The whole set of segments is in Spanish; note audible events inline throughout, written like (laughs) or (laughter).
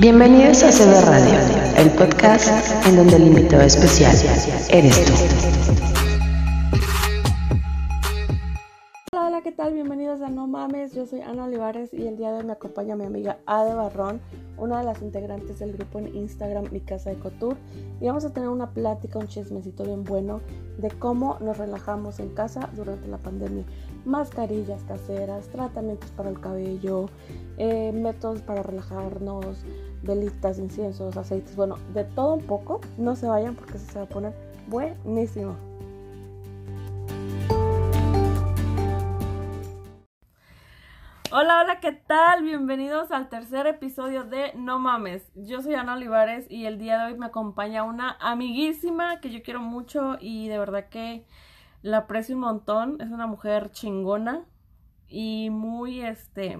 Bienvenidos a CB Radio, el podcast en donde el invitado especial eres tú. Hola, hola, ¿qué tal? Bienvenidos a No Mames, yo soy Ana Olivares y el día de hoy me acompaña mi amiga Ade Barrón, una de las integrantes del grupo en Instagram Mi Casa de Couture y vamos a tener una plática, un chismecito bien bueno de cómo nos relajamos en casa durante la pandemia. Mascarillas caseras, tratamientos para el cabello, eh, métodos para relajarnos, velitas, inciensos, aceites, bueno, de todo un poco. No se vayan porque se va a poner buenísimo. Hola, hola, ¿qué tal? Bienvenidos al tercer episodio de No Mames. Yo soy Ana Olivares y el día de hoy me acompaña una amiguísima que yo quiero mucho y de verdad que la aprecio un montón. Es una mujer chingona y muy, este,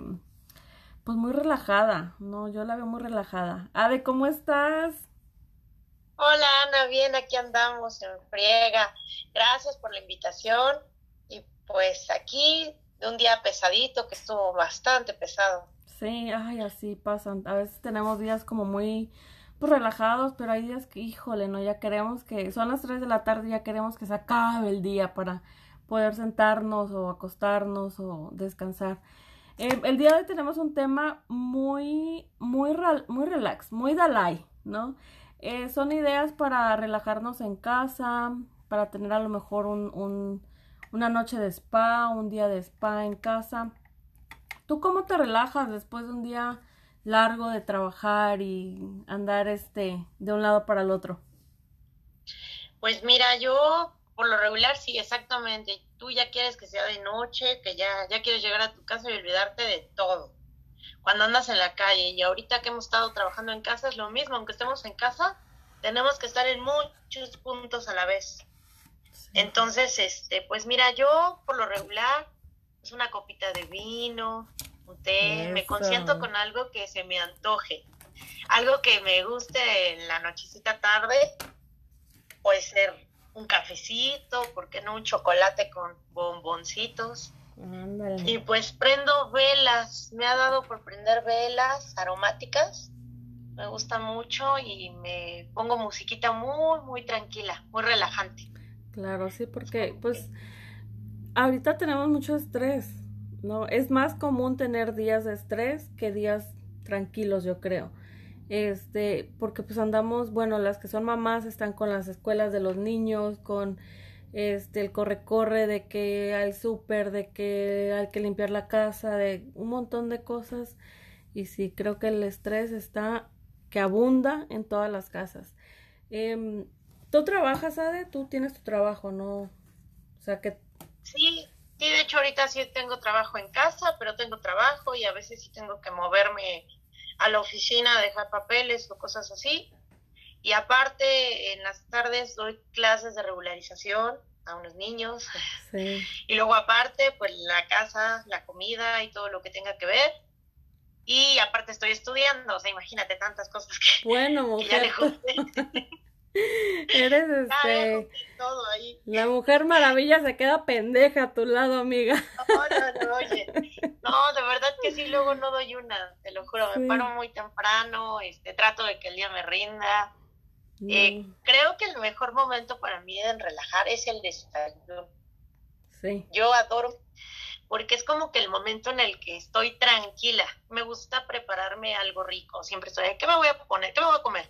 pues muy relajada, ¿no? Yo la veo muy relajada. Ade, ¿cómo estás? Hola Ana, bien, aquí andamos en friega. Gracias por la invitación y pues aquí de un día pesadito que estuvo bastante pesado. Sí, ay, así pasan. A veces tenemos días como muy relajados, pero hay días que, híjole, no, ya queremos que, son las 3 de la tarde, ya queremos que se acabe el día para poder sentarnos o acostarnos o descansar. Eh, el día de hoy tenemos un tema muy, muy, muy relax, muy Dalai, ¿no? Eh, son ideas para relajarnos en casa, para tener a lo mejor un, una noche de spa, un día de spa en casa. ¿Tú cómo te relajas después de un día largo de trabajar y andar este de un lado para el otro? Pues mira, yo por lo regular sí, exactamente tú ya quieres que sea de noche, que ya, ya quieres llegar a tu casa y olvidarte de todo. Cuando andas en la calle y ahorita que hemos estado trabajando en casa es lo mismo, aunque estemos en casa, tenemos que estar en muchos puntos a la vez. Entonces, este, pues mira, yo por lo regular es una copita de vino, un té, me consiento con algo que se me antoje, algo que me guste en la nochecita tarde, puede ser un cafecito, ¿por qué no un chocolate con bomboncitos? Y pues prendo velas, me ha dado por prender velas aromáticas, me gusta mucho y me pongo musiquita muy, muy tranquila, muy relajante. Claro, sí, porque pues ahorita tenemos mucho estrés, ¿no? Es más común tener días de estrés que días tranquilos, yo creo este, porque pues andamos, bueno, las que son mamás están con las escuelas de los niños, con este, el corre-corre de que hay súper, de que hay que limpiar la casa, de un montón de cosas. Y sí, creo que el estrés está, que abunda en todas las casas. Eh, ¿Tú trabajas, Ade? Tú tienes tu trabajo, ¿no? O sea que... Sí, sí, de hecho ahorita sí tengo trabajo en casa, pero tengo trabajo y a veces sí tengo que moverme a la oficina a dejar papeles o cosas así. Y aparte, en las tardes doy clases de regularización a unos niños. (laughs) Y luego aparte, pues la casa, la comida y todo lo que tenga que ver. Y aparte estoy estudiando, o sea, imagínate tantas cosas que, bueno, mujer. (laughs) Eres este. Todo ahí. La mujer maravilla se queda pendeja a tu lado, amiga. No, no, no, oye. No, de verdad que sí, luego no doy una, te lo juro. Me paro muy temprano, este, trato de que el día me rinda. Eh, creo que el mejor momento para mí de relajar es el desayuno. Sí. Yo adoro porque es como que el momento en el que estoy tranquila. Me gusta prepararme algo rico. Siempre estoy, ¿qué me voy a poner? ¿Qué me voy a comer?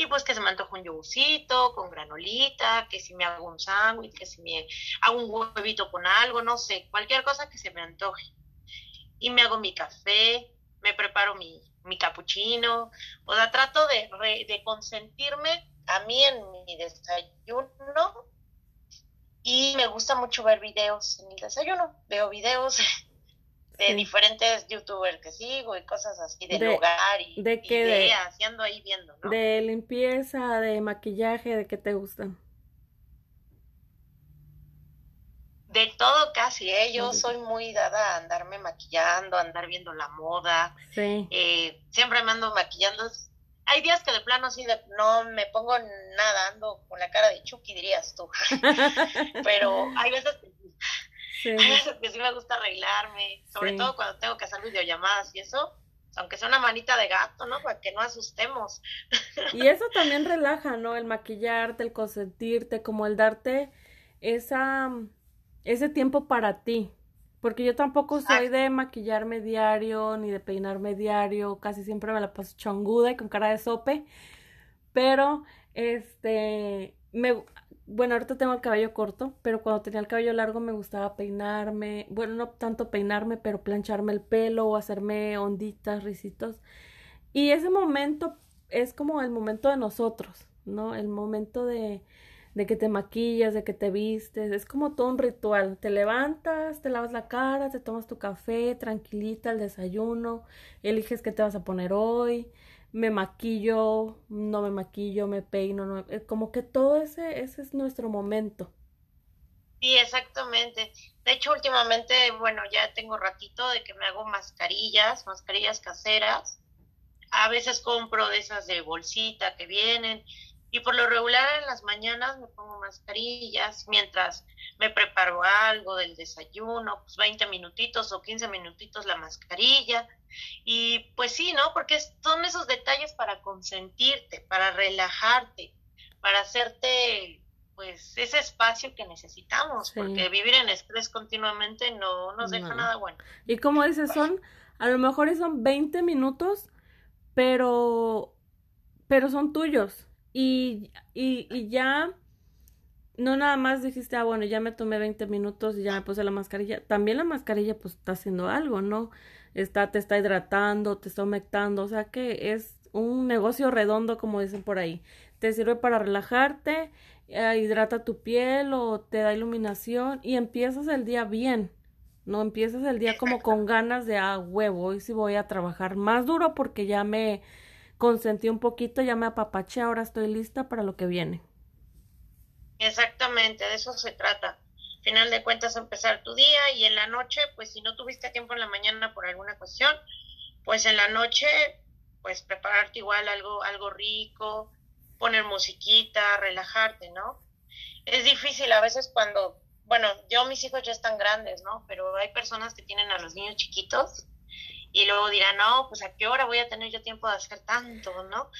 Y pues que se me antoja un yogurcito con granolita, que si me hago un sándwich, que si me hago un huevito con algo, no sé, cualquier cosa que se me antoje. Y me hago mi café, me preparo mi, mi capuchino, o sea, trato de, de consentirme a mí en mi desayuno y me gusta mucho ver videos en el desayuno. Veo videos de diferentes youtubers que sigo y cosas así del de, hogar y de qué ideas, ahí viendo, ¿no? De limpieza, de maquillaje, ¿de qué te gustan? De todo casi, ¿eh? Yo soy muy dada a andarme maquillando, a andar viendo la moda. Sí. Eh, siempre me ando maquillando. Hay días que de plano así de, no me pongo nada, ando con la cara de Chucky, dirías tú. (laughs) Pero hay veces que Sí. que sí me gusta arreglarme, sobre todo cuando tengo que hacer videollamadas y eso. aunque sea una manita de gato, ¿no? Para que no asustemos. (laughs) Y eso también relaja, ¿no? El maquillarte, el consentirte, como el darte esa, ese tiempo para ti. Porque yo tampoco soy de maquillarme diario, ni de peinarme diario, casi siempre me la paso chonguda y con cara de sope. Pero, este, me, bueno, ahorita tengo el cabello corto, pero cuando tenía el cabello largo me gustaba peinarme, bueno, no tanto peinarme, pero plancharme el pelo o hacerme onditas, risitos. Y ese momento es como el momento de nosotros, ¿no? El momento de, de que te maquillas, de que te vistes, es como todo un ritual. Te levantas, te lavas la cara, te tomas tu café, tranquilita, el desayuno, eliges qué te vas a poner hoy, me maquillo, no me maquillo, me peino, no, como que todo ese, ese es nuestro momento. Sí, exactamente. De hecho, últimamente, bueno, ya tengo ratito de que me hago mascarillas, mascarillas caseras. A veces compro de esas de bolsita que vienen y por lo regular en las mañanas me pongo mascarillas mientras me preparo algo del desayuno, pues 20 minutitos o 15 minutitos la mascarilla. Y pues sí, ¿no? Porque son esos detalles para consentirte, para relajarte, para hacerte pues ese espacio que necesitamos, porque vivir en estrés continuamente no nos deja nada bueno. Y como dices, son, a lo mejor son 20 minutos, pero, pero son tuyos y, y, y ya no nada más dijiste, ah, bueno, ya me tomé 20 minutos y ya me puse la mascarilla. También la mascarilla pues está haciendo algo, ¿no? Está, te está hidratando, te está humectando, o sea que es un negocio redondo, como dicen por ahí. Te sirve para relajarte, eh, hidrata tu piel o te da iluminación y empiezas el día bien. No empiezas el día como con ganas de, ah, huevo, hoy sí voy a trabajar más duro porque ya me consentí un poquito, ya me apapaché, ahora estoy lista para lo que viene. Exactamente, de eso se trata. Final de cuentas, empezar tu día y en la noche, pues si no tuviste tiempo en la mañana por alguna cuestión, pues en la noche, pues prepararte igual algo, algo rico, poner musiquita, relajarte, ¿no? Es difícil a veces cuando, bueno, yo mis hijos ya están grandes, ¿no? Pero hay personas que tienen a los niños chiquitos y luego dirán, no, pues a qué hora voy a tener yo tiempo de hacer tanto, ¿no?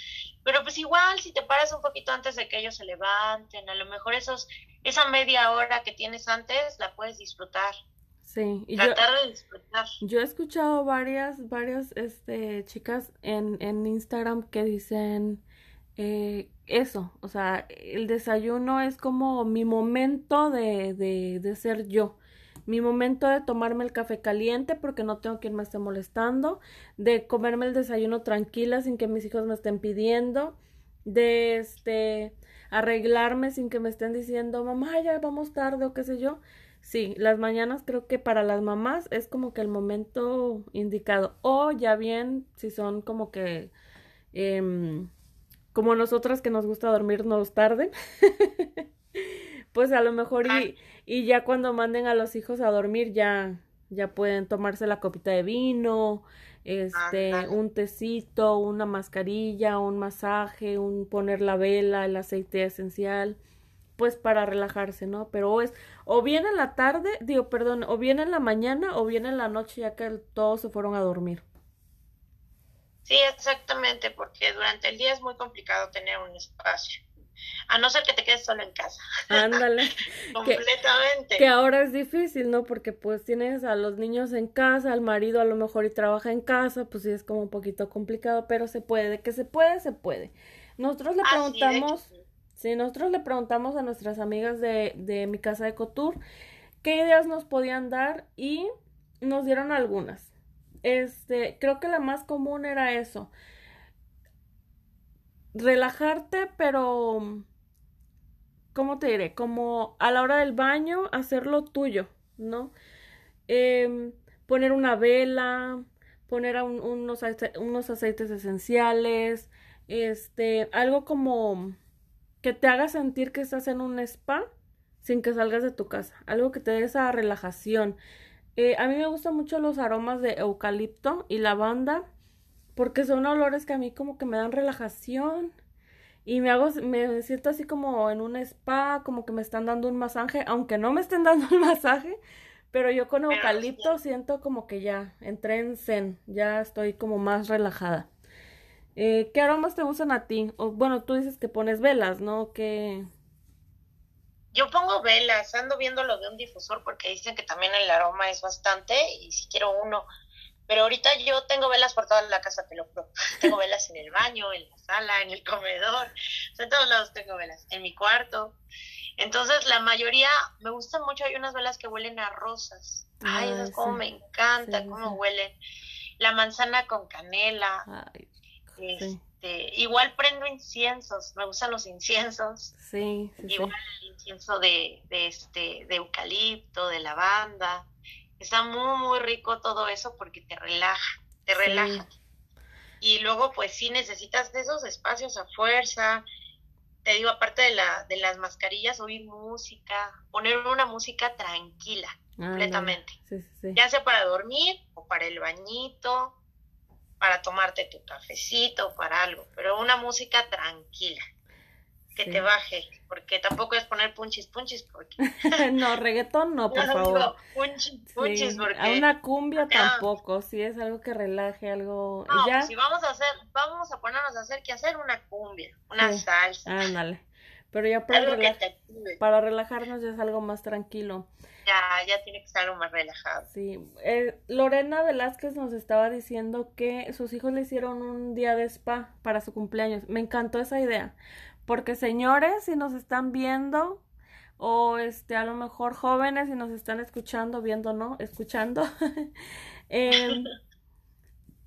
Pero pues igual si te paras un poquito antes de que ellos se levanten, a lo mejor esos, esa media hora que tienes antes la puedes disfrutar. Sí, y tratar de disfrutar. Yo he escuchado varias, varias este, chicas en, en Instagram que dicen eh, eso, o sea, el desayuno es como mi momento de, de, de ser yo mi momento de tomarme el café caliente porque no tengo quien me esté molestando, de comerme el desayuno tranquila sin que mis hijos me estén pidiendo, de este arreglarme sin que me estén diciendo, mamá, ya vamos tarde o qué sé yo. Sí, las mañanas creo que para las mamás es como que el momento indicado. O ya bien, si son como que, eh, como nosotras que nos gusta dormirnos tarde, (laughs) pues a lo mejor y, y ya cuando manden a los hijos a dormir ya, ya pueden tomarse la copita de vino, este, un tecito, una mascarilla, un masaje, un poner la vela, el aceite esencial, pues para relajarse, ¿no? Pero es o bien en la tarde, digo, perdón, o bien en la mañana o bien en la noche ya que todos se fueron a dormir. Sí, exactamente, porque durante el día es muy complicado tener un espacio. A no ser que te quedes solo en casa. Ándale. (laughs) Completamente. Que, ahora es difícil, ¿no? Porque pues tienes a los niños en casa, al marido a lo mejor y trabaja en casa, pues sí es como un poquito complicado, pero se puede, que se puede, se puede. Nosotros le preguntamos, sí, nosotros le preguntamos a nuestras amigas de, de mi casa de Cotur qué ideas nos podían dar y nos dieron algunas. Este, creo que la más común era eso relajarte, pero, ¿cómo te diré? Como a la hora del baño, hacerlo tuyo, ¿no? Em, poner una vela, poner unos, unos aceites esenciales, este, algo como que te haga sentir que estás en un spa sin que salgas de tu casa, algo que te dé esa relajación. Eh, a mí me gustan mucho los aromas de eucalipto y lavanda porque son olores que a mí como que me dan relajación y me hago, me siento así como en un spa, como que me están dando un masaje, aunque no me estén (laughs) dando un masaje, Pero yo con eucalipto siento como que ya entré en zen, ya estoy como más relajada. Eh, ¿Qué aromas te gustan a ti? O, bueno, tú dices que pones velas, ¿no? Que yo pongo velas, ando viendo lo de un difusor porque dicen que también el aroma es bastante y si quiero uno. Pero ahorita yo tengo velas por toda la casa, te lo juro. Tengo velas en el baño, en la sala, en el comedor. en todos lados tengo velas. En mi cuarto. Entonces, la mayoría me gustan mucho. Hay unas velas que huelen a rosas. Ay, esas como me encanta, cómo huelen. La manzana con canela. Ay, este, igual prendo inciensos, me gustan los inciensos. Sí, igual el incienso de, de, este, de eucalipto, de lavanda. Está muy, muy rico todo eso porque te relaja, te relaja. Y luego, pues sí necesitas esos espacios a fuerza. Te digo, aparte de, la, de las mascarillas, oír música, poner una música tranquila, completamente. ya sea para dormir o para el bañito para tomarte tu cafecito, para algo, pero una música tranquila, que te baje, porque tampoco es poner punchis punchis, porque... (laughs) no, reggaetón no, por favor. punchis, punchis, porque... A una cumbia tampoco, si es algo que relaje, algo... No, ¿Ya? Pues si vamos a hacer, vamos a ponernos a hacer, que hacer una cumbia, una salsa. Ándale. Pero ya para, para relajarnos ya es algo más tranquilo ya, ya tiene que estar más relajado. Sí, eh, Lorena Velázquez nos estaba diciendo que sus hijos le hicieron un día de spa para su cumpleaños. Me encantó esa idea, porque señores, si nos están viendo, o este, a lo mejor jóvenes, si nos están escuchando, viendo, ¿no? Escuchando. (laughs) eh,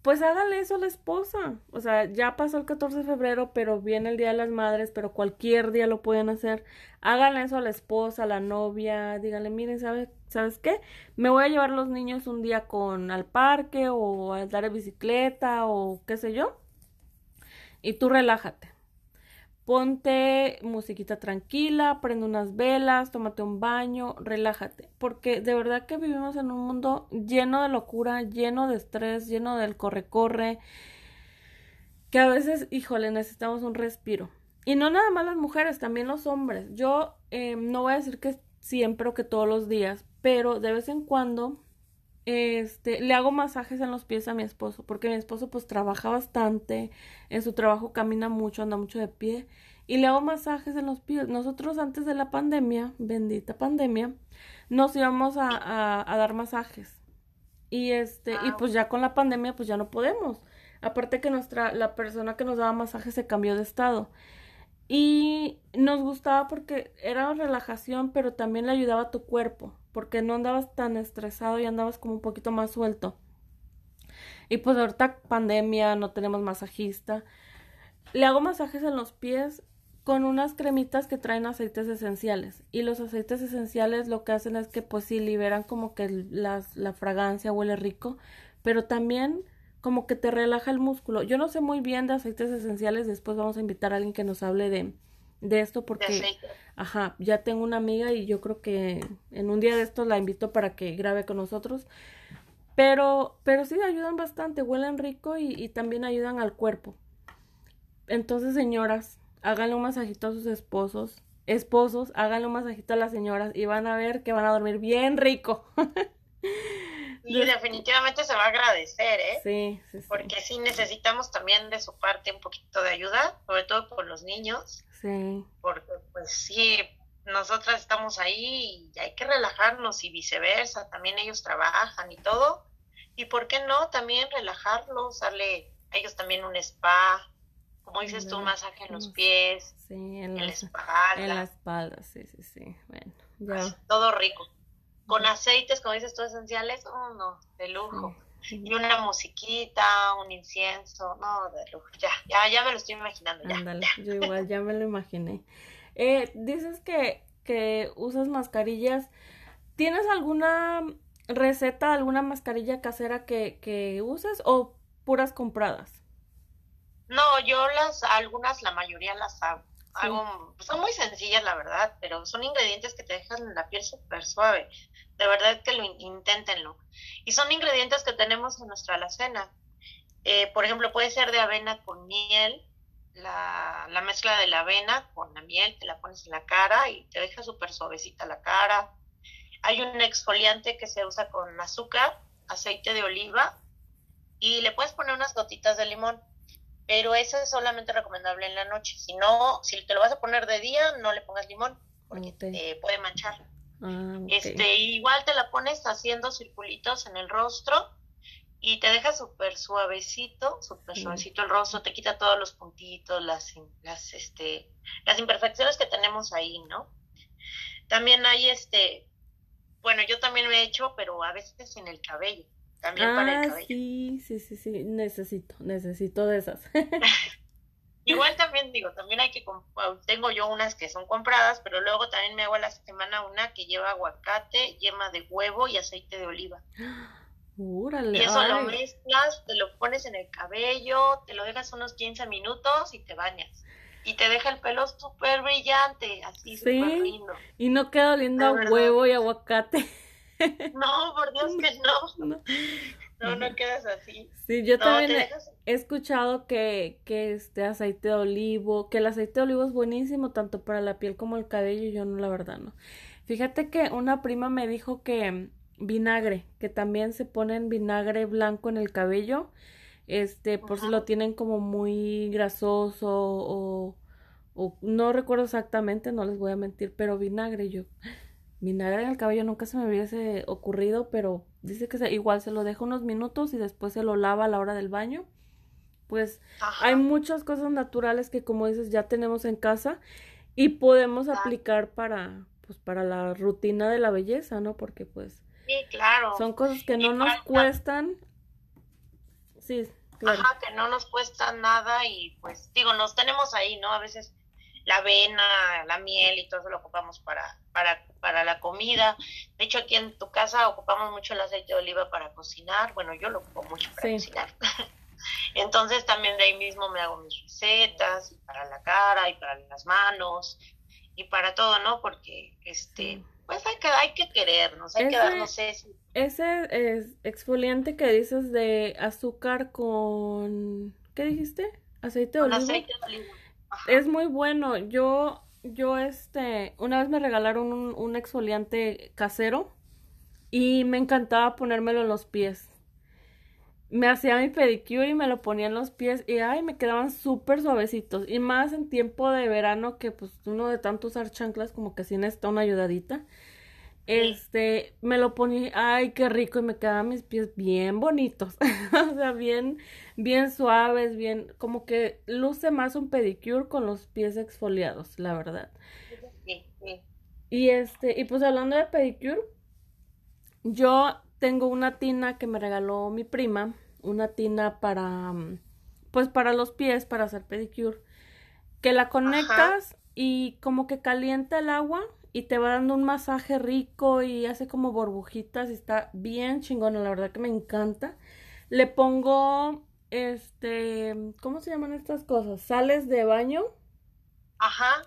pues hágale eso a la esposa. O sea, ya pasó el 14 de febrero, pero viene el Día de las Madres, pero cualquier día lo pueden hacer. Háganle eso a la esposa, a la novia, díganle, miren, ¿sabes, ¿sabes qué? Me voy a llevar los niños un día con al parque o a dar bicicleta o qué sé yo. Y tú relájate ponte musiquita tranquila, prende unas velas, tómate un baño, relájate, porque de verdad que vivimos en un mundo lleno de locura, lleno de estrés, lleno del corre-corre, que a veces, híjole, necesitamos un respiro. Y no nada más las mujeres, también los hombres. Yo eh, no voy a decir que siempre o que todos los días, pero de vez en cuando este, le hago masajes en los pies a mi esposo, porque mi esposo pues trabaja bastante, en su trabajo camina mucho, anda mucho de pie, y le hago masajes en los pies. Nosotros antes de la pandemia, bendita pandemia, nos íbamos a, a, dar masajes. Y este, y pues ya con la pandemia pues ya no podemos. Aparte que nuestra, la persona que nos daba masajes se cambió de estado. Y nos gustaba porque era relajación, pero también le ayudaba a tu cuerpo porque no andabas tan estresado y andabas como un poquito más suelto. Y pues ahorita pandemia, no tenemos masajista. Le hago masajes en los pies con unas cremitas que traen aceites esenciales. Y los aceites esenciales lo que hacen es que pues sí liberan como que la fragancia huele rico, pero también como que te relaja el músculo. Yo no sé muy bien de aceites esenciales, después vamos a invitar a alguien que nos hable de, de esto porque, ajá, ya tengo una amiga y yo creo que en un día de estos la invito para que grabe con nosotros. Pero, pero sí ayudan bastante, huelen rico y, y también ayudan al cuerpo. Entonces, señoras, háganle un masajito a sus esposos. Esposos, háganle un masajito a las señoras y van a ver que van a dormir bien rico. (laughs) Y definitivamente se va a agradecer, ¿eh? Sí, sí, sí. Porque sí necesitamos también de su parte un poquito de ayuda, sobre todo por los niños. Sí. Porque pues sí, nosotras estamos ahí y hay que relajarnos y viceversa, también ellos trabajan y todo. Y por qué no también relajarlos, darle a ellos también un spa, como dices tú, un masaje en los pies, sí, en, la, espalda. En la espalda, sí, sí, sí. Bueno, ya. Todo rico con aceites, como dices tú, esenciales, oh, no, de lujo. Y una musiquita, un incienso, no, de lujo. Ya, ya, ya me lo estoy imaginando. Ya, Ándale, yo igual ya me lo imaginé. Eh, dices que, que usas mascarillas. ¿Tienes alguna receta, alguna mascarilla casera que, que uses o puras compradas? No, yo las, algunas, la mayoría las hago. Son muy sencillas, la verdad, pero son ingredientes que te dejan la piel súper suave. De verdad que lo inténtenlo. Y son ingredientes que tenemos en nuestra alacena. Eh, por ejemplo, puede ser de avena con miel, la, la, mezcla de la avena con la miel, te la pones en la cara y te deja súper suavecita la cara. Hay un exfoliante que se usa con azúcar, aceite de oliva y le puedes poner unas gotitas de limón. Pero eso es solamente recomendable en la noche. Si no, si te lo vas a poner de día, no le pongas limón porque te puede manchar. Ah, este, igual te la pones haciendo circulitos en el rostro y te deja súper suavecito, súper suavecito el rostro, te quita todos los puntitos, las, las, este, las imperfecciones que tenemos ahí, ¿no? También hay este, bueno, yo también lo he hecho, pero a veces en el cabello, también para el ah, cabello. Sí, sí, sí, sí, necesito, necesito de esas. (laughs) Igual también digo, también hay que, tengo yo unas que son compradas, pero luego también me hago a la semana una que lleva aguacate, yema de huevo y aceite de oliva. (gasps) y eso lo mezclas, te lo pones en el cabello, te lo dejas unos 15 minutos y te bañas. Y te deja el pelo súper brillante, así súper lindo. Y no queda oliendo a huevo y aguacate. (laughs) No, por Dios que no. (laughs) No, no quedas así. Sí, yo también he, escuchado que, que este aceite de olivo, que el aceite de olivo es buenísimo tanto para la piel como el cabello, yo no, la verdad no. Fíjate que una prima me dijo que vinagre, que también se ponen vinagre blanco en el cabello, este, por si lo tienen como muy grasoso o, o no recuerdo exactamente, no les voy a mentir, pero vinagre yo vinagre en el cabello nunca se me hubiese ocurrido, pero dice que igual se lo deja unos minutos y después se lo lava a la hora del baño. Pues hay muchas cosas naturales que como dices ya tenemos en casa y podemos aplicar para pues para la rutina de la belleza, ¿no? Porque pues sí, claro. son cosas que no nos cuestan. Sí, claro. Ajá, que no nos cuestan nada y pues digo, nos tenemos ahí, ¿no? A veces la avena, la miel y todo eso lo ocupamos para, para, para la comida. De hecho, aquí en tu casa ocupamos mucho el aceite de oliva para cocinar. Bueno, yo lo ocupo mucho para cocinar. (laughs) Entonces también de ahí mismo me hago mis recetas y para la cara y para las manos y para todo, ¿no? Porque este pues hay que hay que querernos, hay que darnos eso. Ese es exfoliante que dices de azúcar con ¿qué dijiste? Aceite de oliva. Aceite de oliva es muy bueno. Yo, yo, este, una vez me regalaron un, un exfoliante casero y me encantaba ponérmelo en los pies. Me hacía mi pedicure y me lo ponía en los pies y ay, me quedaban súper suavecitos. Y más en tiempo de verano que pues uno de tanto usar chanclas como que sí necesita una ayudadita. Este, me lo ponía, ay, qué rico, y me quedaban mis pies bien bonitos, (laughs) o sea, bien, bien suaves, bien, como que luce más un pedicure con los pies exfoliados, la verdad. Y este, y pues hablando de pedicure, yo tengo una tina que me regaló mi prima, una tina para, pues para los pies, para hacer pedicure, que la conectas y como que calienta el agua y te va dando un masaje rico y hace como burbujitas y está bien chingona, la verdad que me encanta. Le pongo, este, ¿cómo se llaman estas cosas? Sales de baño. Ajá.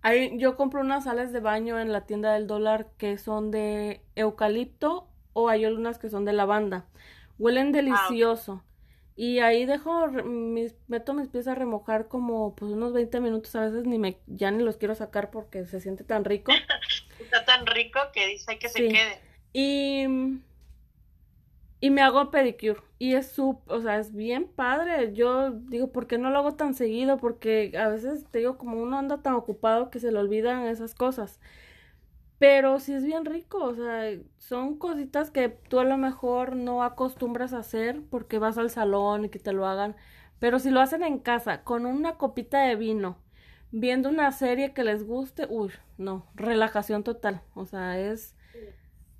Ahí, yo compro unas sales de baño en la tienda del dólar que son de eucalipto o hay algunas que son de lavanda. Huelen ah, delicioso. Y ahí dejo, mis, meto mis pies a remojar como pues unos 20 minutos, a veces ni me, ya ni los quiero sacar porque se siente tan rico. (laughs) Está tan rico que dice que se quede. Y, y me hago pedicure. Y es súper, o sea, es bien padre. Yo digo, ¿por qué no lo hago tan seguido? Porque a veces te digo, como uno anda tan ocupado que se le olvidan esas cosas. Pero sí es bien rico, o sea, son cositas que tú a lo mejor no acostumbras a hacer porque vas al salón y que te lo hagan. Pero si lo hacen en casa, con una copita de vino, viendo una serie que les guste, uy, no, relajación total. O sea, es,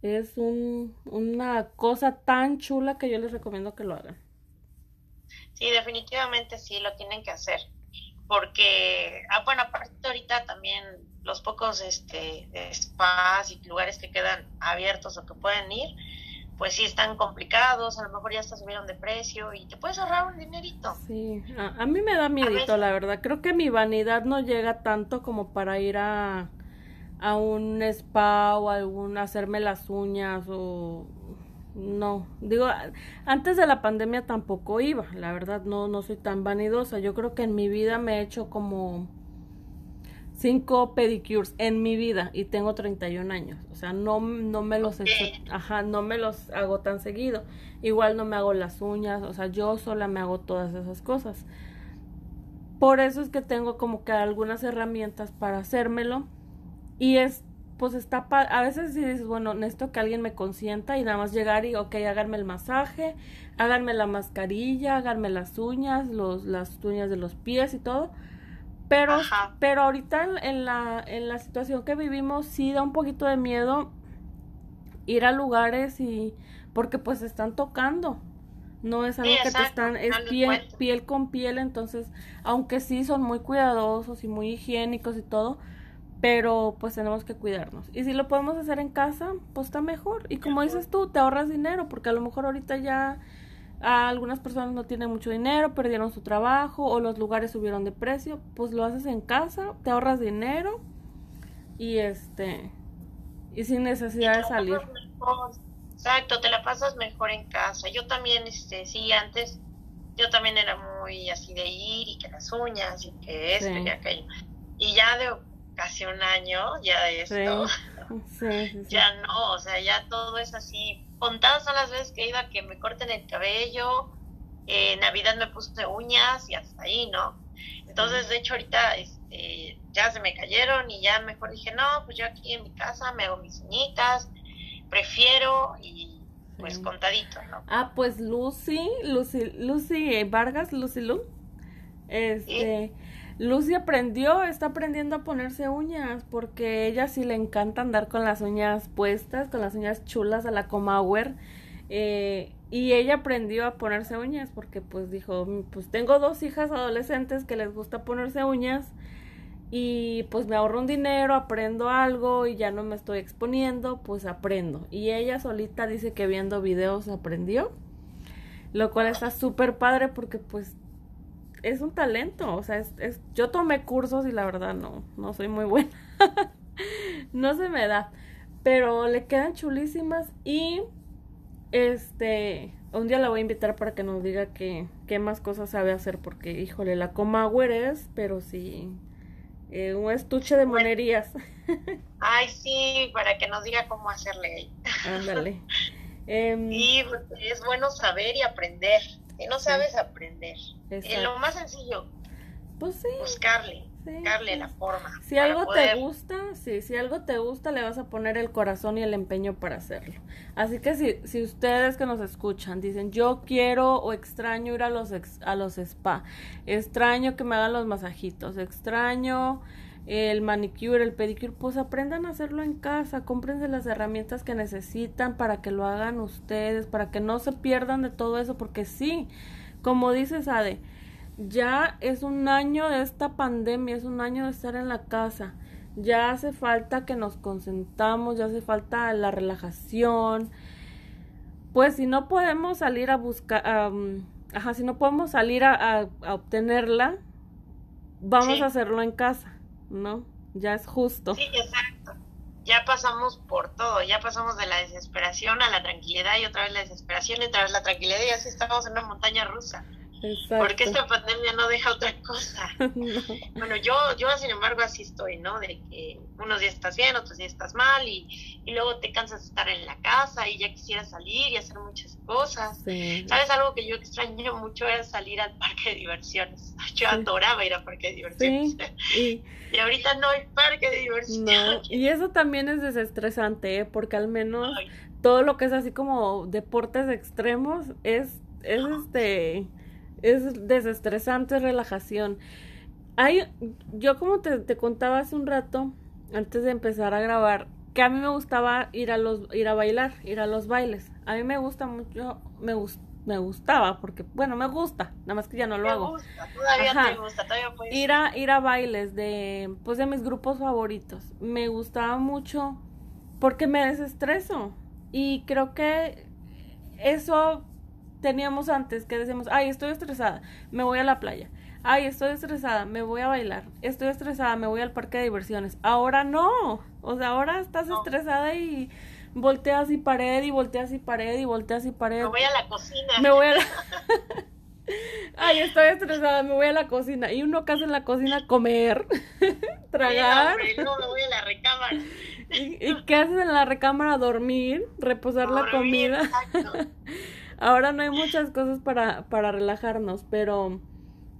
es un, una cosa tan chula que yo les recomiendo que lo hagan. Sí, definitivamente sí, lo tienen que hacer. Porque, ah, bueno, aparte ahorita también los pocos este, spas y lugares que quedan abiertos o que pueden ir, pues sí están complicados, a lo mejor ya hasta subieron de precio y te puedes ahorrar un dinerito. Sí, a, mí me da miedito, la verdad. Creo que mi vanidad no llega tanto como para ir a, a un spa o algún hacerme las uñas o no, digo, antes de la pandemia tampoco iba, la verdad no no soy tan vanidosa. Yo creo que en mi vida me he hecho como cinco pedicures en mi vida y tengo 31 años. O sea, no, no me los ajá, no me los hago tan seguido. Igual no me hago las uñas, o sea, yo sola me hago todas esas cosas. Por eso es que tengo como que algunas herramientas para hacérmelo. Y es, pues está, a veces si dices, bueno, necesito que alguien me consienta y nada más llegar y, ok, háganme el masaje, háganme la mascarilla, háganme las uñas, los, las uñas de los pies y todo pero, pero ahorita en, la, en la situación que vivimos sí da un poquito de miedo ir a lugares y porque pues están tocando. No es algo que te están, es piel, piel con piel, entonces, aunque sí son muy cuidadosos y muy higiénicos y todo, pero pues tenemos que cuidarnos. Y si lo podemos hacer en casa, pues está mejor. Y como dices tú, te ahorras dinero, porque a lo mejor ahorita ya algunas personas no tienen mucho dinero, perdieron su trabajo o los lugares subieron de precio, pues lo haces en casa, te ahorras dinero y este y sin necesidad de salir. Exacto, te la pasas mejor en casa. Yo también, este, sí, antes yo también era muy así de ir y que las uñas y que esto y aquello. Y ya de casi un año, ya de esto, (laughs) ya no, o sea, ya todo es así contadas son las veces que he ido a que me corten el cabello, en Navidad me puse uñas y hasta ahí, ¿no? Entonces, de hecho, ahorita este, ya se me cayeron y ya mejor dije, no, pues yo aquí en mi casa me hago mis uñitas, prefiero y pues contadito, ¿no? Ah, pues Lucy, Lucy, Lucy Vargas, Lucy Lu, este... Lucy aprendió, está aprendiendo a ponerse uñas porque ella sí le encanta andar con las uñas puestas, con las uñas chulas a la Comauer. Eh, y ella aprendió a ponerse uñas porque pues dijo, pues tengo dos hijas adolescentes que les gusta ponerse uñas y pues me ahorro un dinero, aprendo algo y ya no me estoy exponiendo, pues aprendo. Y ella solita dice que viendo videos aprendió, lo cual está súper padre porque pues es un talento, o sea, es, es, yo tomé cursos y la verdad no, no soy muy buena, (laughs) no se me da, pero le quedan chulísimas y este, un día la voy a invitar para que nos diga qué, qué más cosas sabe hacer, porque híjole, la coma es, pero sí, eh, un estuche de monerías. (laughs) Ay, sí, para que nos diga cómo hacerle. Ándale. Eh, (laughs) sí, es bueno saber y aprender no sabes aprender. En lo más sencillo, pues sí. buscarle, buscarle la forma. Si algo te gusta, sí, si algo te gusta, le vas a poner el corazón y el empeño para hacerlo. Así que si, si ustedes que nos escuchan dicen, yo quiero o extraño ir a los, a los spa, extraño que me hagan los masajitos, extraño el manicure, el pedicure, pues aprendan a hacerlo en casa, cómprense las herramientas que necesitan para que lo hagan ustedes, para que no se pierdan de todo eso, porque sí, como dices Ade, ya es un año de esta pandemia, es un año de estar en la casa, ya hace falta que nos concentramos, ya hace falta la relajación, pues si no podemos salir a buscar, ajá, si no podemos salir a, obtenerla, vamos a hacerlo en casa ¿no? Ya es justo. Sí, exacto. Ya pasamos por todo, ya pasamos de la desesperación a la tranquilidad y otra vez la desesperación y otra vez la tranquilidad y así estamos en una montaña rusa. Porque esta pandemia no deja otra cosa. (laughs) Bueno, yo, yo sin embargo así estoy, ¿no? De que unos días estás bien, otros días estás mal y, y luego te cansas de estar en la casa y ya quisieras salir y hacer muchas cosas. ¿Sabes? Algo que yo extraño mucho era salir al parque de diversiones. (laughs) Yo adoraba ir al parque de diversiones. (laughs) Y, y, ahorita no hay parque de diversiones. y eso también es desestresante, ¿eh? Porque al menos todo lo que es así como deportes extremos es, es este es desestresante, es relajación. Hay, yo como te, te, contaba hace un rato, antes de empezar a grabar, que a mí me gustaba ir a los, ir a bailar, ir a los bailes. A mí me gusta mucho, me me gustaba, porque, bueno, me gusta, nada más que ya no lo hago. Gusta, todavía te gusta, todavía puedes ir a, ir a bailes de, pues de mis grupos favoritos. Me gustaba mucho porque me desestreso. Y creo que eso teníamos antes que decíamos, ay, estoy estresada, me voy a la playa. Ay, estoy estresada, me voy a bailar. Estoy estresada, me voy al parque de diversiones. Ahora no. O sea, ahora estás estresada y volteas y pared y volteas y pared y volteas y pared. Me voy a la cocina. Me voy a la... (laughs) (laughs) Ay, estoy estresada, me voy a la cocina. Y uno casa en la cocina comer. (laughs) tragar. Hombre, no me voy a la recámara. ¿Y, y qué haces en la recámara? Dormir, reposar la Dormir, comida. exacto. Ahora no hay muchas cosas para, para relajarnos, pero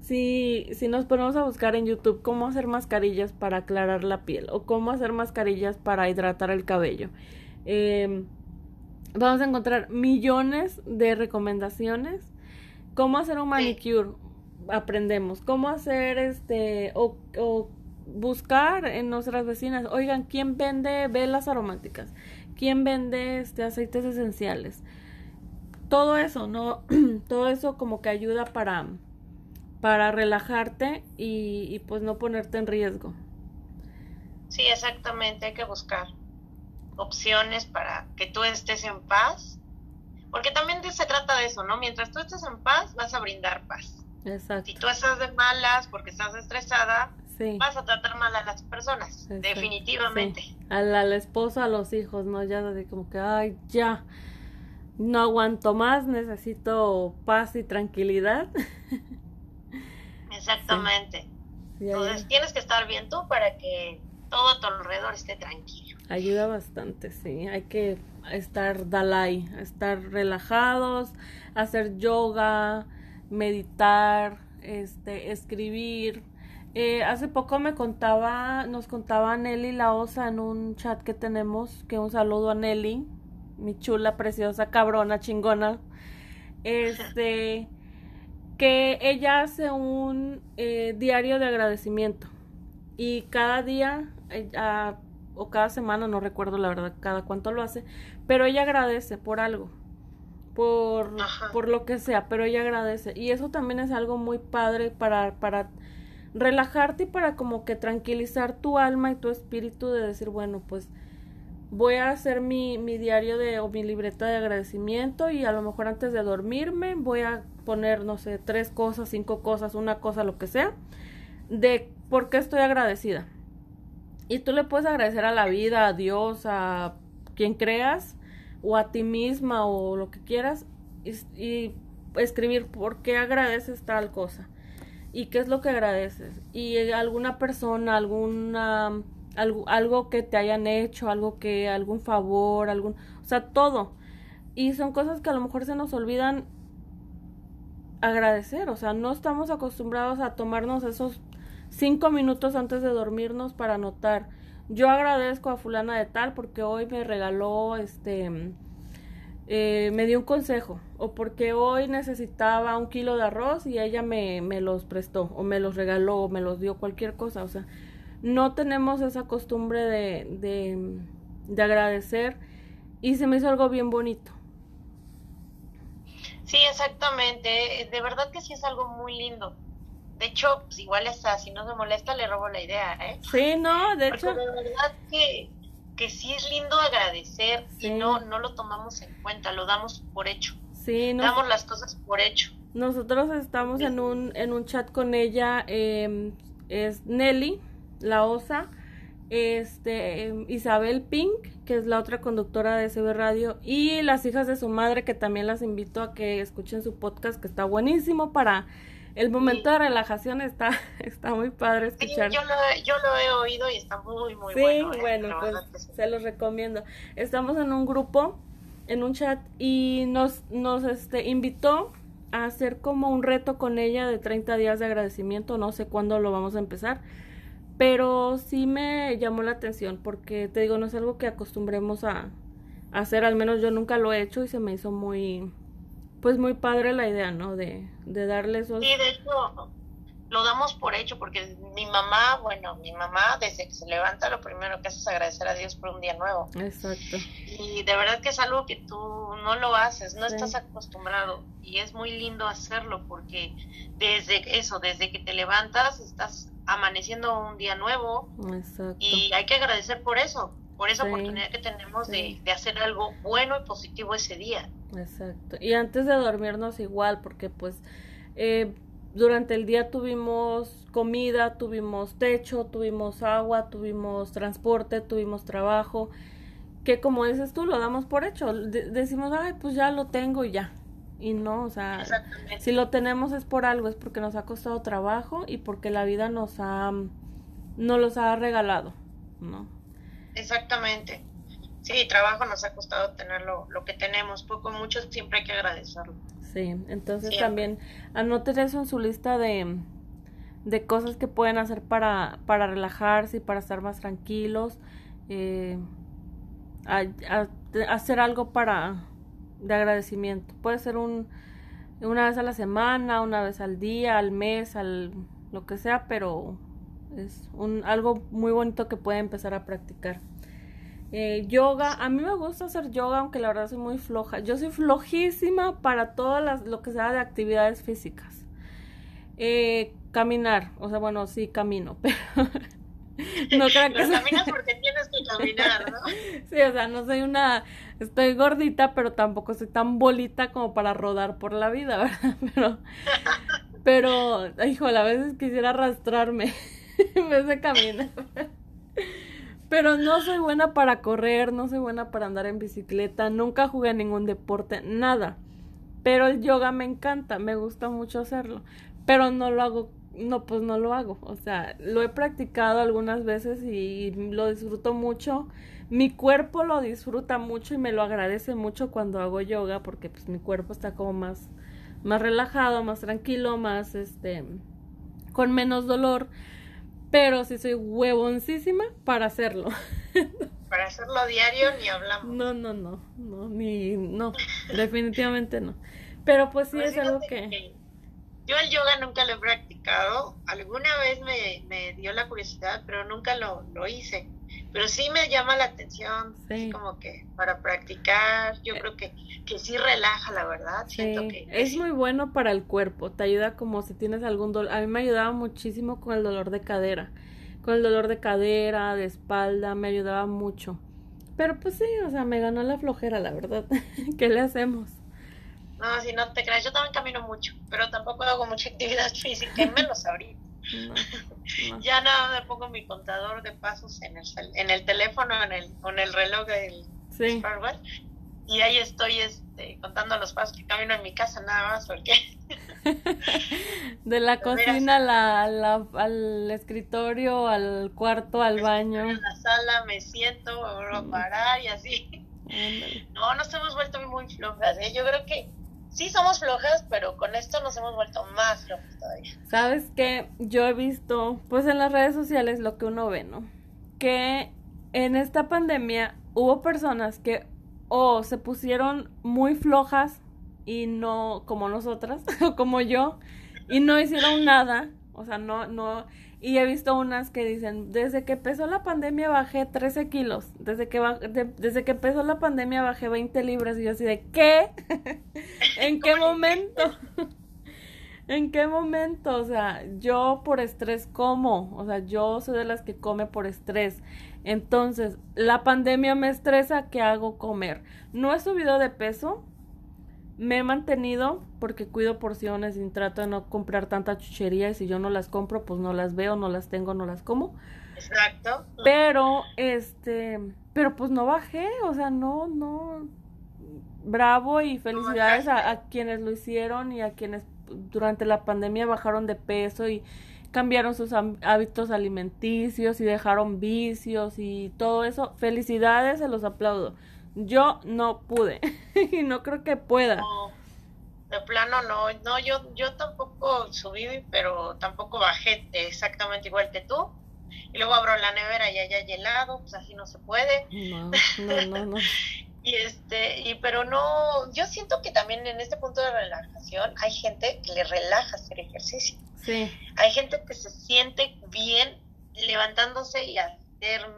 si, si nos ponemos a buscar en YouTube cómo hacer mascarillas para aclarar la piel o cómo hacer mascarillas para hidratar el cabello, eh, vamos a encontrar millones de recomendaciones. Cómo hacer un manicure, aprendemos. Cómo hacer este, o, o buscar en nuestras vecinas, oigan, ¿quién vende velas aromáticas? ¿Quién vende este aceites esenciales? Todo eso, ¿no? (clears throat) todo eso como que ayuda para, para relajarte y, y, pues no ponerte en riesgo. Sí, exactamente, hay que buscar opciones para que tú estés en paz, porque también se trata de eso, ¿no? Mientras tú estés en paz, vas a brindar paz. Exacto. Si tú estás de malas porque estás estresada, Sí. vas a tratar mal a las personas, Exacto. definitivamente. Sí. Al, al esposo, a los hijos, ¿no? Ya de como que, ay, ya, no aguanto más, necesito paz y tranquilidad. (laughs) Exactamente. Sí, Entonces tienes que estar bien tú para que todo a tu alrededor esté tranquilo. ayuda bastante, sí. Hay que estar Dalai, estar relajados, hacer yoga, meditar, este, escribir. Eh, hace poco me contaba, nos contaba Nelly La Osa en un chat que tenemos, que un saludo a Nelly, mi chula, preciosa, cabrona, chingona. Este, que ella hace un eh, diario de agradecimiento. Y cada día eh, o cada semana, no recuerdo la verdad cada cuánto lo hace, pero ella agradece por algo, por, por lo que sea, pero ella agradece. Y eso también es algo muy padre para, para relajarte y para como que tranquilizar tu alma y tu espíritu de decir, bueno, pues voy a hacer mi, mi diario de o mi libreta de agradecimiento y a lo mejor antes de dormirme voy a poner, no sé, tres cosas, cinco cosas, una cosa, lo que sea, de por qué estoy agradecida. Y tú le puedes agradecer a la vida, a Dios, a quien creas, o a ti misma, o lo que quieras, y, y escribir por qué agradeces tal cosa. Y qué es lo que agradeces. Y alguna persona, alguna algo, algo que te hayan hecho, algo que, algún favor, algún, o sea, todo. Y son cosas que a lo mejor se nos olvidan agradecer, o sea, no estamos acostumbrados a tomarnos esos cinco minutos antes de dormirnos para anotar. Yo agradezco a fulana de tal porque hoy me regaló, este, eh, me dio un consejo, o porque hoy necesitaba un kilo de arroz y ella me, me los prestó, o me los regaló, o me los dio, cualquier cosa, o sea, no tenemos esa costumbre de, de, de agradecer y se me hizo algo bien bonito. Sí, exactamente. De verdad que sí es algo muy lindo. De hecho, pues igual hasta si no se molesta le robo la idea, ¿eh? Sí, no, de Porque hecho, de verdad que, que sí es lindo agradecer Sí. y no, no lo tomamos en cuenta, lo damos por hecho. sí, nos- Damos las cosas por hecho. nosotros estamos en un, en un chat con ella, eh, es Nelly, la osa, este, Isabel Pink, que es la otra conductora de CB Radio, y las hijas de su madre, que también las invito a que escuchen su podcast, que está buenísimo para el momento de relajación, está, (laughs) está muy padre Sí, escuchar. yo lo, he- yo lo he oído y está muy, muy Sí, bueno. ¿eh? bueno, pues sí. se los recomiendo. Estamos en un grupo, en un chat, y nos, nos este, invitó a hacer como un reto con ella de 30 días de agradecimiento. No sé cuándo lo vamos a empezar, pero sí me llamó la atención porque te digo, no es algo que acostumbremos a, a hacer, al menos yo nunca lo he hecho y se me hizo muy, pues muy padre la idea, ¿no? De, de darle esos... Sí, de hecho, lo damos por hecho porque mi mamá, bueno, mi mamá desde que se levanta lo primero que hace es agradecer a Dios por un día nuevo. Exacto. Y de verdad que es algo que tú no lo haces, no Sí. estás acostumbrado. Y es muy lindo hacerlo porque desde eso, desde que te levantas, estás amaneciendo un día nuevo Exacto. y hay que agradecer por eso, por esa Sí. oportunidad que tenemos Sí. de, de hacer algo bueno y positivo ese día. Exacto. Y antes de dormirnos igual, porque pues eh, durante el día tuvimos comida, tuvimos techo, tuvimos agua, tuvimos transporte, tuvimos trabajo, que como dices tú, lo damos por hecho. De- decimos, ay, pues ya lo tengo y ya. Y no, o sea, si lo tenemos es por algo, es porque nos ha costado trabajo y porque la vida nos ha nos los ha regalado, ¿no? Exactamente. Sí, trabajo nos ha costado tener lo, que tenemos, poco mucho siempre hay que agradecerlo. Sí, entonces también anoten eso en su lista de, de cosas que pueden hacer para, para relajarse y para estar más tranquilos. Eh, hacer algo para de agradecimiento. Puede ser un una vez a la semana, una vez al día, al mes, al lo que sea, pero es un algo muy bonito que puede empezar a practicar. Eh, yoga, a mí me gusta hacer yoga, aunque la verdad soy muy floja. Yo soy flojísima para todas las, lo que sea de actividades físicas. Eh, caminar, o sea, bueno, sí camino, (laughs) pero (laughs) no creo que caminas porque tienes que caminar, ¿no? (laughs) sí, o sea, no soy una, estoy gordita, pero tampoco soy tan bolita como para rodar por la vida, (laughs) ¿verdad? Pero, pero, híjole, a veces quisiera arrastrarme en vez de caminar. Pero no soy buena para correr, no soy buena para andar en bicicleta, nunca jugué a ningún deporte, nada. Pero el yoga me encanta, me gusta mucho hacerlo, pero no lo hago, no, pues no lo hago. O sea, lo he practicado algunas veces y lo disfruto mucho. Mi cuerpo lo disfruta mucho y me lo agradece mucho cuando hago yoga porque pues mi cuerpo está como más, más relajado, más tranquilo, más este, con menos dolor pero sí soy huevoncísima para hacerlo. (laughs) Para hacerlo diario ni hablamos. No, no, no, no, ni, no, definitivamente no. Pero pues sí pues es algo que... Yo el yoga nunca lo he practicado, alguna vez me, me dio la curiosidad, pero nunca lo, lo hice. Pero sí me llama la atención, sí. como que para practicar, yo creo que, que sí relaja, la verdad, siento que... Es muy bueno para el cuerpo, te ayuda como si tienes algún dolor, a mí me ayudaba muchísimo con el dolor de cadera, con el dolor de cadera, de espalda, me ayudaba mucho, pero pues sí, o sea, me ganó la flojera, la verdad, (laughs) ¿qué le hacemos? No, si no te creas, yo también camino mucho, pero tampoco hago mucha (laughs) actividad física, y menos ahorita. Ya nada, me pongo mi contador de pasos en el, en el teléfono, en el, con el reloj del smartwatch. Y ahí estoy este, contando los pasos que camino en mi casa, nada más, porque. (laughs) de la cocina la, al escritorio, al cuarto, al baño. En la sala me siento, me vuelvo a parar y así. No, nos hemos vuelto muy flojas. ¿eh? Yo creo que sí somos flojas, pero con esto nos hemos vuelto más flojas todavía. Sabes que yo he visto, pues en las redes sociales lo que uno ve, ¿no? Que en esta pandemia hubo personas que o se pusieron muy flojas y no como nosotras (laughs) o como yo y no hicieron nada, o sea, no no y he visto unas que dicen, desde que empezó la pandemia bajé 13 kilos, desde que, desde que empezó la pandemia bajé 20 libras y yo así de, ¿qué? (laughs) ¿En qué momento? (laughs) ¿En qué momento? O sea, yo por estrés como, o sea, yo soy de las que come por estrés. Entonces, la pandemia me estresa, ¿qué hago comer? No he subido de peso, me he mantenido porque cuido porciones y trato de no comprar tanta chuchería y si yo no las compro, pues no las veo, no las tengo, no las como. Exacto. Pero, este, pero pues no bajé, o sea, no, no. Bravo y felicidades a, a quienes lo hicieron y a quienes durante la pandemia bajaron de peso y cambiaron sus hábitos alimenticios y dejaron vicios y todo eso. Felicidades, se los aplaudo. Yo no pude (laughs) y no creo que pueda. de plano no, no, yo, yo tampoco subí, pero tampoco bajé exactamente igual que tú. Y luego abro la nevera y allá hay helado, pues así no se puede. (laughs) No, no, no, y este, y pero no, yo siento que también en este punto de relajación hay gente que le relaja hacer ejercicio. Sí. Hay gente que se siente bien levantándose y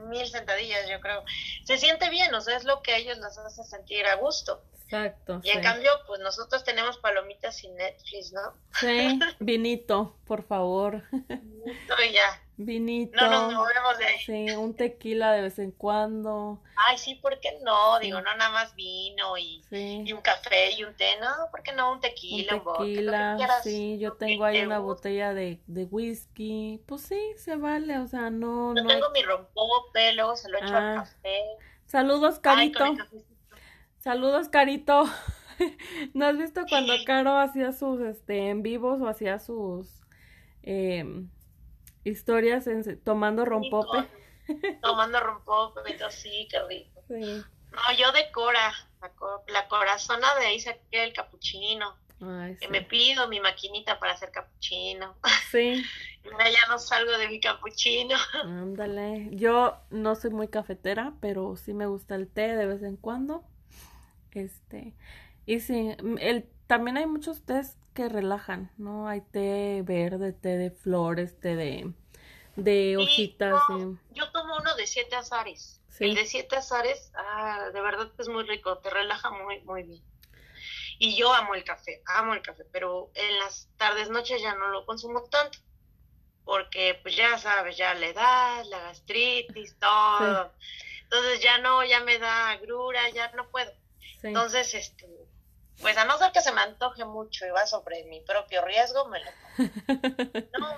mil sentadillas, yo creo. Se siente bien, o sea, es lo que a ellos los hace sentir a gusto. Exacto. Y en cambio, pues nosotros tenemos palomitas sin Netflix, ¿no? Sí, (laughs) vinito, por favor. Vinito y ya. Vinito. No nos movemos de ahí. Sí, un tequila de vez en cuando. Ay, sí, ¿por qué no? Digo, no nada más vino y, y un café y un té, no, ¿por qué no? Un tequila, un, tequila, sí, yo tengo ahí una botella de, de whisky. Pues sí, se vale, o sea, no. Yo no tengo mi rompope, luego se lo echo al ah. café. Saludos, Carito. Saludos, Carito. (laughs) ¿No has visto cuando Caro hacía sus este en vivos o hacía sus eh, historias (laughs) tomando rompope. tomando rompope y todo, sí, qué rico. No, yo de Cora, la, corazona de ahí saqué el capuchino. que me pido mi maquinita para hacer capuchino. Sí. (laughs) ya no salgo de mi capuchino. Ándale. Yo no soy muy cafetera, pero sí me gusta el té de vez en cuando. Este. Y sí, el, también hay muchos tés que relajan, ¿no? Hay té verde, té de flores, té de, de hojitas. Yo tomo uno de siete azares. El de siete azares, ah, de verdad que es muy rico, te relaja muy, muy bien. Y yo amo el café, amo el café, pero en las tardes, noches ya no lo consumo tanto, porque pues ya sabes, ya la edad, la gastritis, todo. Entonces ya no, ya me da agrura, ya no puedo. Entonces, este, pues a no ser que se me antoje mucho y va sobre mi propio riesgo, me lo (laughs) No.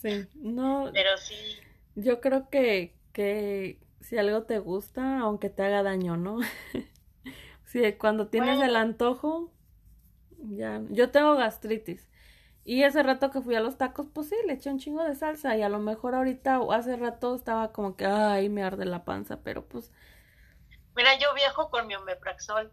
Sí, no. Pero sí. Yo creo que, que si algo te gusta, aunque te haga daño, ¿no? (laughs) sí, cuando tienes el antojo, ya. Yo tengo gastritis. Y ese rato que fui a los tacos, pues sí, le eché un chingo de salsa. Y a lo mejor ahorita, hace rato estaba como que, ay, me arde la panza, pero pues. Mira, yo viajo con mi omeprazol.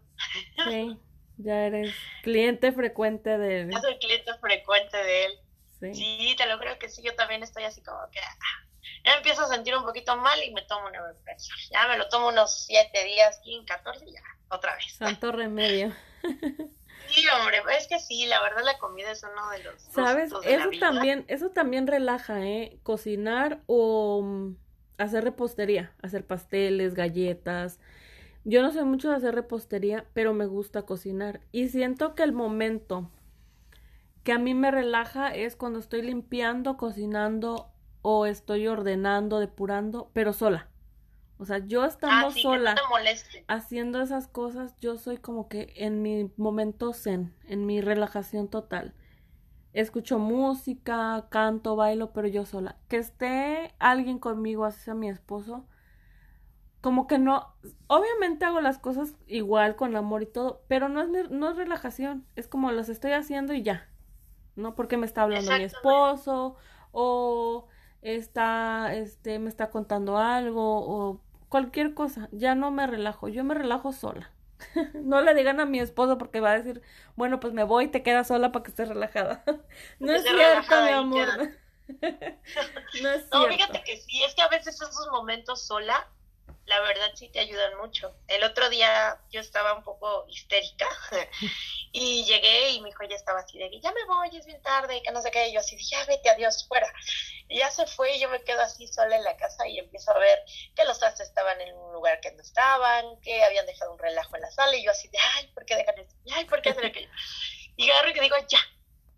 Sí. (laughs) Ya eres cliente frecuente de él. Ya soy cliente frecuente de él. Sí. sí, te lo creo que sí, yo también estoy así como que ah, ya empiezo a sentir un poquito mal y me tomo un Ya me lo tomo unos 7 días, 15, 14 y ya, otra vez. Santo remedio. (laughs) Sí, hombre, es que sí, la verdad la comida es uno de los ¿Sabes? eso también, eso también relaja, ¿eh? Cocinar o mm, hacer repostería, hacer pasteles, galletas, yo no sé mucho de hacer repostería, pero me gusta cocinar. Y siento que el momento que a mí me relaja es cuando estoy limpiando, cocinando o estoy ordenando, depurando, pero sola. O sea, yo estando ah, sola haciendo esas cosas, yo soy como que en mi momento zen, en mi relajación total. Escucho música, canto, bailo, pero yo sola. Que esté alguien conmigo, así sea mi esposo, como que no, obviamente hago las cosas igual con amor y todo, pero no es, no es relajación, es como las estoy haciendo y ya, ¿no? Porque me está hablando mi esposo o está, este, me está contando algo o cualquier cosa, ya no me relajo, yo me relajo sola. (laughs) no le digan a mi esposo porque va a decir, bueno, pues me voy y te quedas sola para que estés relajada. (laughs) (laughs) no es cierto, mi amor. no es cierto. No, fíjate que sí, es que a veces esos momentos sola la verdad sí te ayudan mucho. El otro día yo estaba un poco histérica (laughs) y llegué y mi hijo ya estaba así de que ya me voy, es bien tarde, que no sé qué. Y yo así dije, ya vete, adiós, fuera. Y ya se fue y yo me quedo así sola en la casa y empiezo a ver que los trastes estaban en un lugar que no estaban, que habían dejado un relajo en la sala y yo así de, ay, ¿por qué dejan esto? Ay, ¿por qué hacen aquello? Y agarro y que digo, ya,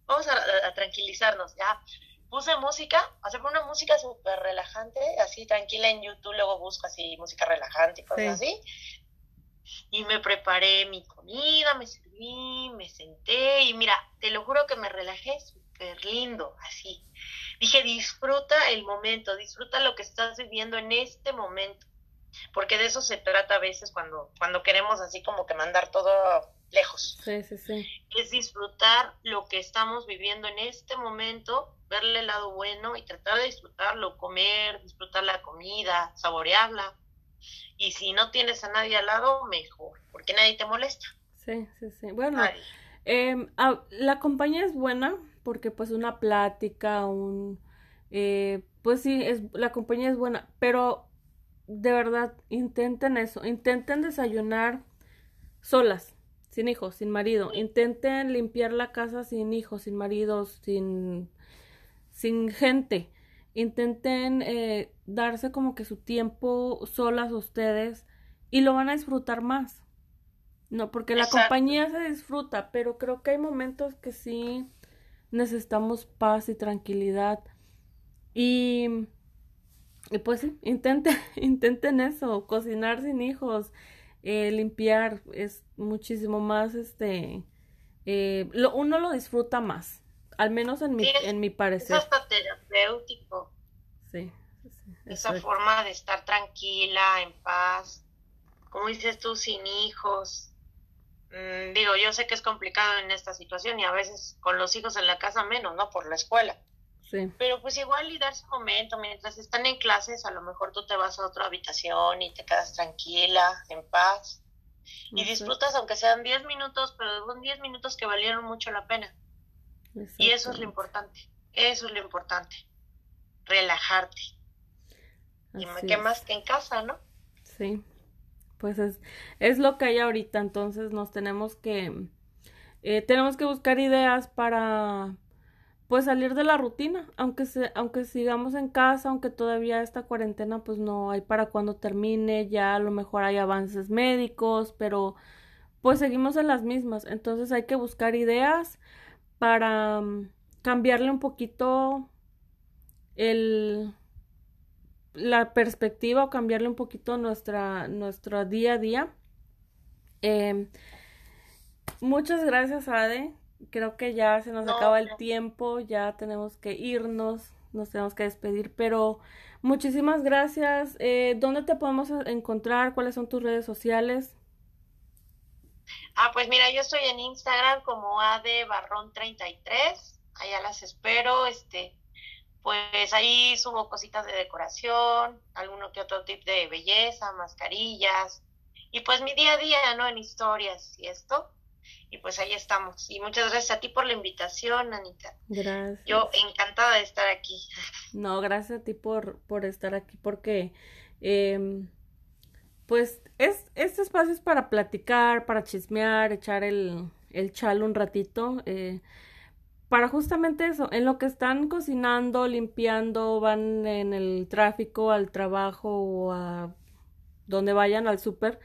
vamos a tranquilizarnos, ya puse música, hacer una música súper relajante, así tranquila en YouTube, luego busco así música relajante y cosas así. Y me preparé mi comida, me serví, me senté y mira, te lo juro que me relajé súper lindo, así. Dije, disfruta el momento, disfruta lo que estás viviendo en este momento, porque de eso se trata a veces cuando, cuando queremos así como que mandar todo lejos. Sí, sí, sí. Es disfrutar lo que estamos viviendo en este momento, verle el lado bueno y tratar de disfrutarlo, comer, disfrutar la comida, saborearla. Y si no tienes a nadie al lado, mejor, porque nadie te molesta. Sí, sí, sí. Bueno, eh, la compañía es buena porque pues una plática, un... Eh, pues sí, es, la compañía es buena, pero de verdad, intenten eso, intenten desayunar solas, sin hijos, sin marido. Intenten limpiar la casa sin hijos, sin maridos, sin, sin gente. Intenten eh, darse como que su tiempo solas ustedes y lo van a disfrutar más. No, porque la compañía se disfruta, pero creo que hay momentos que sí necesitamos paz y tranquilidad. Y, y pues sí, intenten, (laughs) intenten eso, cocinar sin hijos, eh, limpiar es muchísimo más, este, eh, lo, uno lo disfruta más, al menos en mi, en mi parecer. Es hasta terapéutico. Sí. Esa forma de estar tranquila, en paz, como dices tú, sin hijos. Mm, digo, yo sé que es complicado en esta situación y a veces con los hijos en la casa menos, ¿no? Por la escuela. Sí. Pero pues igual y darse un momento, mientras están en clases, a lo mejor tú te vas a otra habitación y te quedas tranquila, en paz. Y Exacto. disfrutas, aunque sean 10 minutos, pero son 10 minutos que valieron mucho la pena. Y eso es lo importante. Eso es lo importante. Relajarte. Y qué es. más que en casa, ¿no? Sí, pues es, es lo que hay ahorita, entonces nos tenemos que, eh, tenemos que buscar ideas para, pues salir de la rutina, aunque se, aunque sigamos en casa, aunque todavía esta cuarentena pues no hay para cuando termine, ya a lo mejor hay avances médicos, pero pues seguimos en las mismas, entonces hay que buscar ideas para mm, cambiarle un poquito el la perspectiva o cambiarle un poquito nuestra, nuestro día a día. Eh, muchas gracias, Ade. Creo que ya se nos No, acaba el no. tiempo, ya tenemos que irnos, nos tenemos que despedir, pero muchísimas gracias. Eh, ¿dónde te podemos encontrar? ¿Cuáles son tus redes sociales? Ah, pues mira, yo estoy en Instagram como adbarrón33. Allá las espero. Este, pues ahí subo cositas de decoración, alguno que otro tip de belleza, mascarillas. Y pues mi día a día, ¿no? En historias y esto. Y pues ahí estamos. Y muchas gracias a ti por la invitación, Anita. Gracias. Yo encantada de estar aquí. No, gracias a ti por, por estar aquí, porque em, pues es, este espacio es para platicar, para chismear, echar el, el chal un ratito, eh, para justamente eso, en lo que están cocinando, limpiando, van en el tráfico al trabajo o a donde vayan al súper,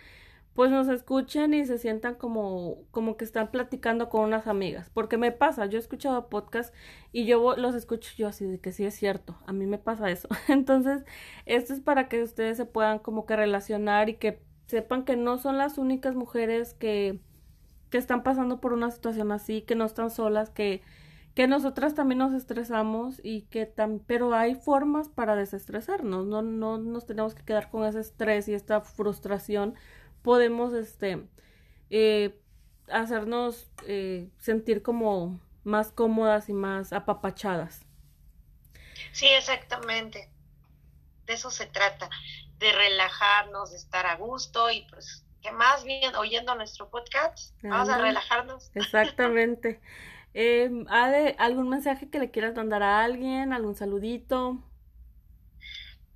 pues nos escuchen y se sientan como, como que están platicando con unas amigas. Porque me pasa, yo he escuchado podcasts y yo los escucho yo así de que sí es cierto, a mí me pasa eso. (laughs) Entonces, esto es para que ustedes se puedan como que relacionar y que sepan que no son las únicas mujeres que, que están pasando por una situación así, que no están solas, que, que nosotras también nos estresamos y que tam pero hay formas para desestresarnos, no, no nos tenemos que quedar con ese estrés y esta frustración, podemos este eh, hacernos eh, sentir como más cómodas y más apapachadas. Sí, exactamente. De eso se trata, de relajarnos, de estar a gusto y pues que más bien oyendo nuestro podcast, vamos a relajarnos. (laughs) Exactamente. Eh, Ade, ¿algún mensaje que le quieras mandar a alguien? ¿Algún saludito?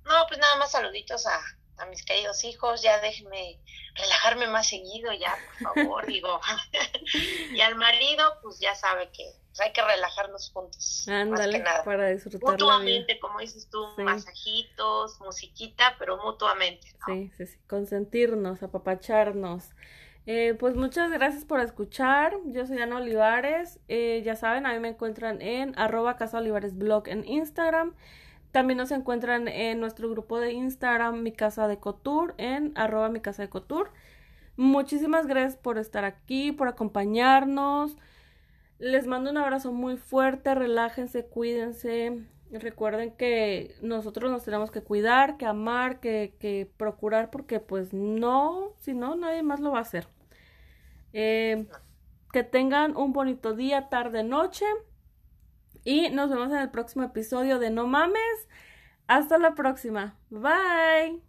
No, pues nada más saluditos a, a mis queridos hijos, ya déjenme relajarme más seguido, ya, por favor, digo. (laughs) y al marido, pues ya sabe que pues, hay que relajarnos juntos, Ándale, nada. para disfrutar la vida. Mutuamente, como dices tú, Sí. masajitos, musiquita, pero mutuamente, ¿no? Sí, sí, sí, consentirnos, apapacharnos. Eh, pues muchas gracias por escuchar. Yo soy Ana Olivares. Eh, ya saben, a mí me encuentran en arroba Casa Olivares Blog en Instagram. También nos encuentran en nuestro grupo de Instagram, Mi Casa de Cotur, en arroba Mi Casa de Cotur. Muchísimas gracias por estar aquí, por acompañarnos. Les mando un abrazo muy fuerte, relájense, cuídense. Recuerden que nosotros nos tenemos que cuidar, que amar, que, que procurar, porque pues no, si no, nadie más lo va a hacer. Eh, que tengan un bonito día, tarde, noche. Y nos vemos en el próximo episodio de No Mames. Hasta la próxima. Bye.